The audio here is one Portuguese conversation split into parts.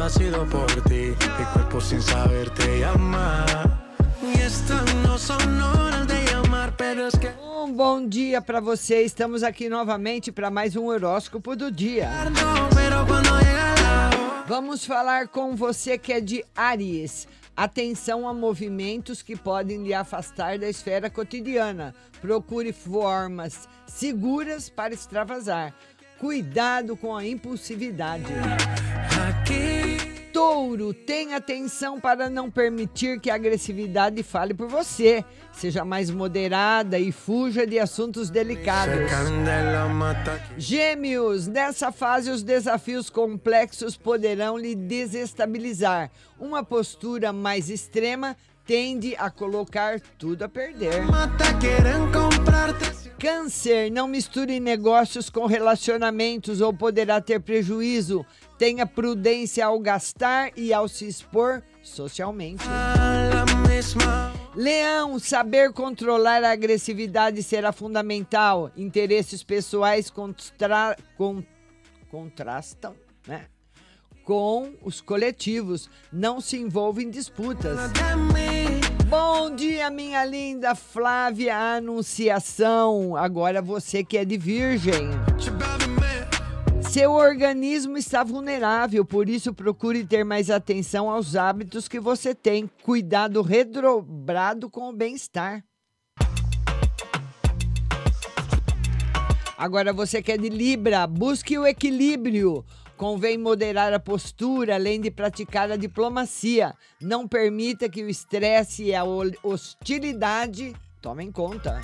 todo ha sido por ti. Mi cuerpo sin saber te llama. Y estas no son horas de llamar, pero es que. Um bom dia para você. Estamos aqui novamente para mais um horóscopo do dia. Vamos falar com você que é de Aries. Atenção a movimentos que podem lhe afastar da esfera cotidiana. Procure formas seguras para extravasar. Cuidado com a impulsividade. Touro, tenha atenção para não permitir que a agressividade fale por você. Seja mais moderada e fuja de assuntos delicados. Gêmeos, nessa fase os desafios complexos poderão lhe desestabilizar. Uma postura mais extrema tende a colocar tudo a perder. Câncer, não misture negócios com relacionamentos ou poderá ter prejuízo. Tenha prudência ao gastar e ao se expor socialmente. Leão, saber controlar a agressividade será fundamental. Interesses pessoais contra- con- contrastam, né? Com os coletivos. Não se envolva em disputas. Bom dia, minha linda Flávia Anunciação. Agora você que é de Virgem. Seu organismo está vulnerável, por isso procure ter mais atenção aos hábitos que você tem. Cuidado redobrado com o bem-estar. Agora você que é de Libra, busque o equilíbrio. Convém moderar a postura, além de praticar a diplomacia. Não permita que o estresse e a hostilidade tomem conta.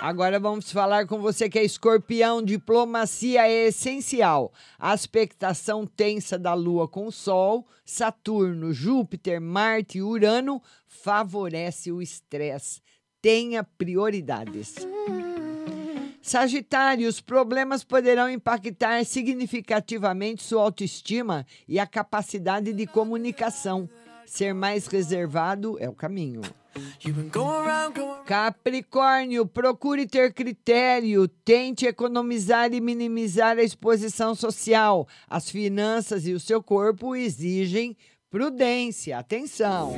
Agora vamos falar com você que é escorpião. Diplomacia é essencial. A expectação tensa da Lua com o Sol, Saturno, Júpiter, Marte e Urano favorece o estresse. Tenha prioridades. Sagitário, os problemas poderão impactar significativamente sua autoestima e a capacidade de comunicação. Ser mais reservado é o caminho. Capricórnio, procure ter critério, tente economizar e minimizar a exposição social. As finanças e o seu corpo exigem prudência. Atenção.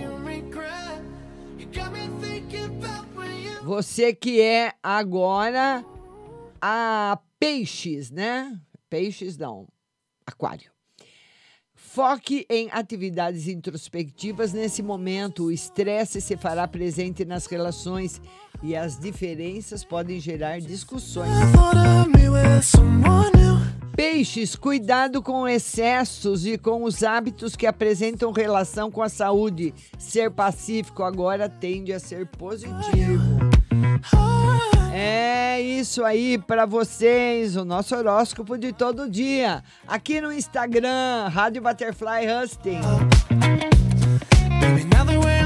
Você que é agora a peixes, né? Peixes não, aquário. Foque em atividades introspectivas nesse momento. O estresse se fará presente nas relações e as diferenças podem gerar discussões. Peixes, cuidado com excessos e com os hábitos que apresentam relação com a saúde. Ser pacífico agora tende a ser positivo isso aí para vocês, o nosso horóscopo de todo dia, aqui no Instagram, Rádio Butterfly Husting. Baby,